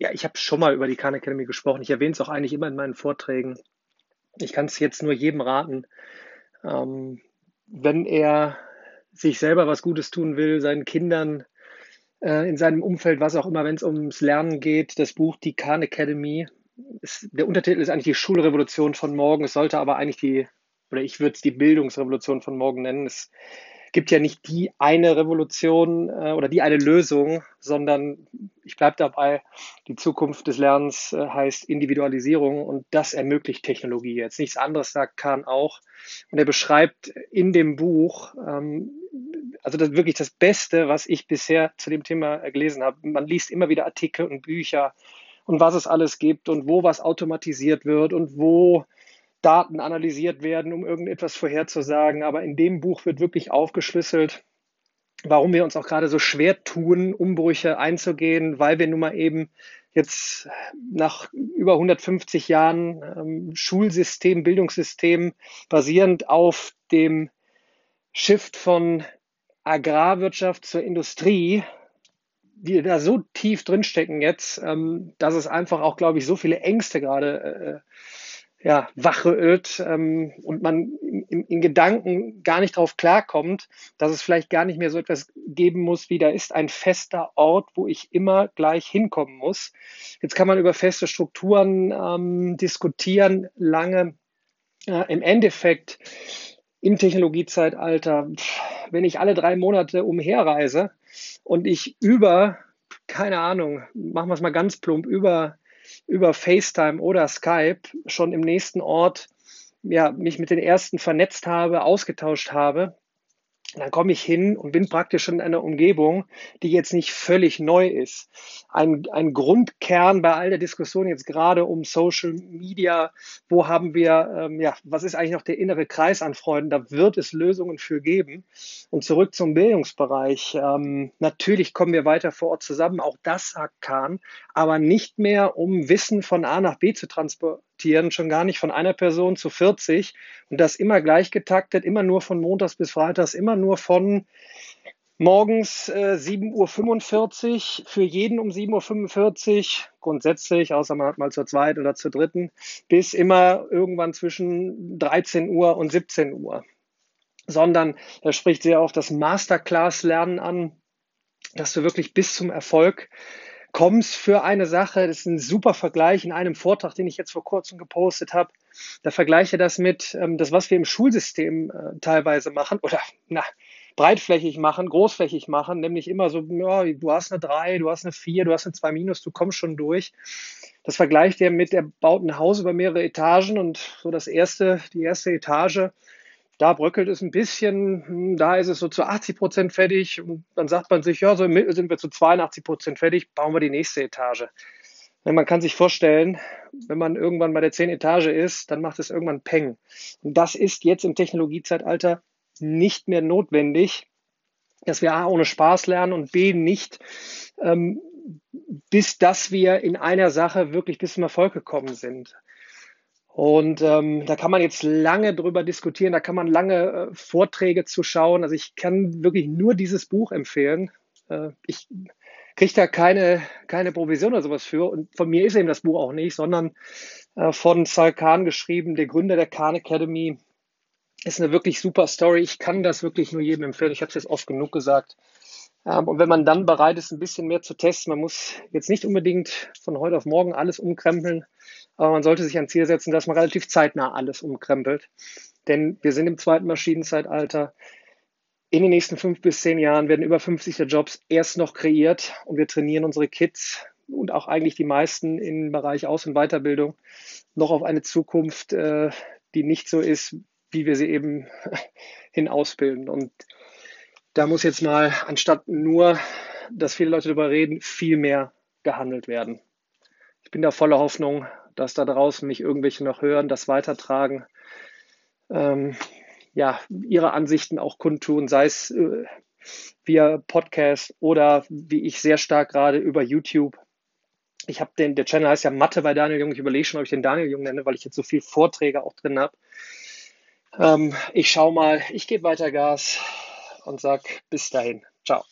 ja, ich habe schon mal über die Khan Academy gesprochen. Ich erwähne es auch eigentlich immer in meinen Vorträgen. Ich kann es jetzt nur jedem raten, ähm, wenn er sich selber was Gutes tun will, seinen Kindern äh, in seinem Umfeld, was auch immer, wenn es ums Lernen geht, das Buch Die Khan Academy. Ist, der Untertitel ist eigentlich die Schulrevolution von morgen. Es sollte aber eigentlich die, oder ich würde es die Bildungsrevolution von morgen nennen. Es gibt ja nicht die eine Revolution äh, oder die eine Lösung, sondern ich bleibe dabei, die Zukunft des Lernens äh, heißt Individualisierung und das ermöglicht Technologie jetzt. Nichts anderes sagt Kahn auch. Und er beschreibt in dem Buch, ähm, also das wirklich das Beste, was ich bisher zu dem Thema gelesen habe. Man liest immer wieder Artikel und Bücher und was es alles gibt und wo was automatisiert wird und wo Daten analysiert werden, um irgendetwas vorherzusagen. Aber in dem Buch wird wirklich aufgeschlüsselt, warum wir uns auch gerade so schwer tun, Umbrüche einzugehen, weil wir nun mal eben jetzt nach über 150 Jahren ähm, Schulsystem, Bildungssystem basierend auf dem Shift von Agrarwirtschaft zur Industrie, die da so tief drinstecken jetzt, ähm, dass es einfach auch, glaube ich, so viele Ängste gerade äh, ja, wachrüttelt ähm, und man in, in, Gedanken gar nicht darauf klarkommt, dass es vielleicht gar nicht mehr so etwas geben muss, wie da ist ein fester Ort, wo ich immer gleich hinkommen muss. Jetzt kann man über feste Strukturen ähm, diskutieren, lange. Äh, Im Endeffekt im Technologiezeitalter, wenn ich alle drei Monate umherreise und ich über, keine Ahnung, machen wir es mal ganz plump, über über FaceTime oder Skype schon im nächsten Ort ja, mich mit den ersten vernetzt habe, ausgetauscht habe, dann komme ich hin und bin praktisch in einer Umgebung, die jetzt nicht völlig neu ist. Ein, ein Grundkern bei all der Diskussion jetzt gerade um Social Media, wo haben wir, ähm, ja, was ist eigentlich noch der innere Kreis an Freunden? Da wird es Lösungen für geben. Und zurück zum Bildungsbereich. Ähm, natürlich kommen wir weiter vor Ort zusammen, auch das sagt Kahn, aber nicht mehr, um Wissen von A nach B zu transportieren adaptieren, schon gar nicht von einer Person zu 40 und das immer gleich getaktet, immer nur von Montags bis Freitags, immer nur von morgens äh, 7.45 Uhr, für jeden um 7.45 Uhr, grundsätzlich, außer man hat mal zur zweiten oder zur dritten, bis immer irgendwann zwischen 13 Uhr und 17 Uhr. Sondern er spricht sehr oft das Masterclass-Lernen an, dass du wirklich bis zum Erfolg kommst für eine Sache. Das ist ein super Vergleich in einem Vortrag, den ich jetzt vor kurzem gepostet habe. Da vergleiche das mit ähm, das, was wir im Schulsystem äh, teilweise machen oder na, breitflächig machen, großflächig machen, nämlich immer so, ja, du hast eine 3, du hast eine 4, du hast eine 2 minus, du kommst schon durch. Das vergleicht er mit, der baut ein Haus über mehrere Etagen und so das erste, die erste Etage da bröckelt es ein bisschen, hm, da ist es so zu 80 Prozent fertig und dann sagt man sich, ja, so im Mittel sind wir zu 82 Prozent fertig, bauen wir die nächste Etage. Man kann sich vorstellen, wenn man irgendwann bei der 10 Etage ist, dann macht es irgendwann Peng. Und das ist jetzt im Technologiezeitalter nicht mehr notwendig, dass wir A ohne Spaß lernen und B nicht, ähm, bis dass wir in einer Sache wirklich bis zum Erfolg gekommen sind. Und ähm, da kann man jetzt lange drüber diskutieren, da kann man lange äh, Vorträge zu schauen. Also ich kann wirklich nur dieses Buch empfehlen. Äh, ich kriege da keine, keine Provision oder sowas für. Und von mir ist eben das Buch auch nicht, sondern äh, von Sal Khan geschrieben, der Gründer der Khan Academy. Ist eine wirklich super Story. Ich kann das wirklich nur jedem empfehlen. Ich habe es jetzt oft genug gesagt. Ähm, und wenn man dann bereit ist, ein bisschen mehr zu testen, man muss jetzt nicht unbedingt von heute auf morgen alles umkrempeln, aber man sollte sich ein Ziel setzen, dass man relativ zeitnah alles umkrempelt. Denn wir sind im zweiten Maschinenzeitalter. In den nächsten fünf bis zehn Jahren werden über 50 der Jobs erst noch kreiert und wir trainieren unsere Kids und auch eigentlich die meisten im Bereich Aus- und Weiterbildung noch auf eine Zukunft, äh, die nicht so ist, wie wir sie eben hin ausbilden. Und da muss jetzt mal, anstatt nur, dass viele Leute darüber reden, viel mehr gehandelt werden. Ich bin da voller Hoffnung, dass da draußen mich irgendwelche noch hören, das weitertragen, ähm, ja, ihre Ansichten auch kundtun, sei es äh, via Podcast oder wie ich sehr stark gerade über YouTube. Ich habe den, der Channel heißt ja Mathe bei Daniel Jung. Ich überlege schon, ob ich den Daniel Jung nenne, weil ich jetzt so viele Vorträge auch drin habe. Ähm, ich schaue mal, ich gebe weiter Gas und sag bis dahin. Ciao.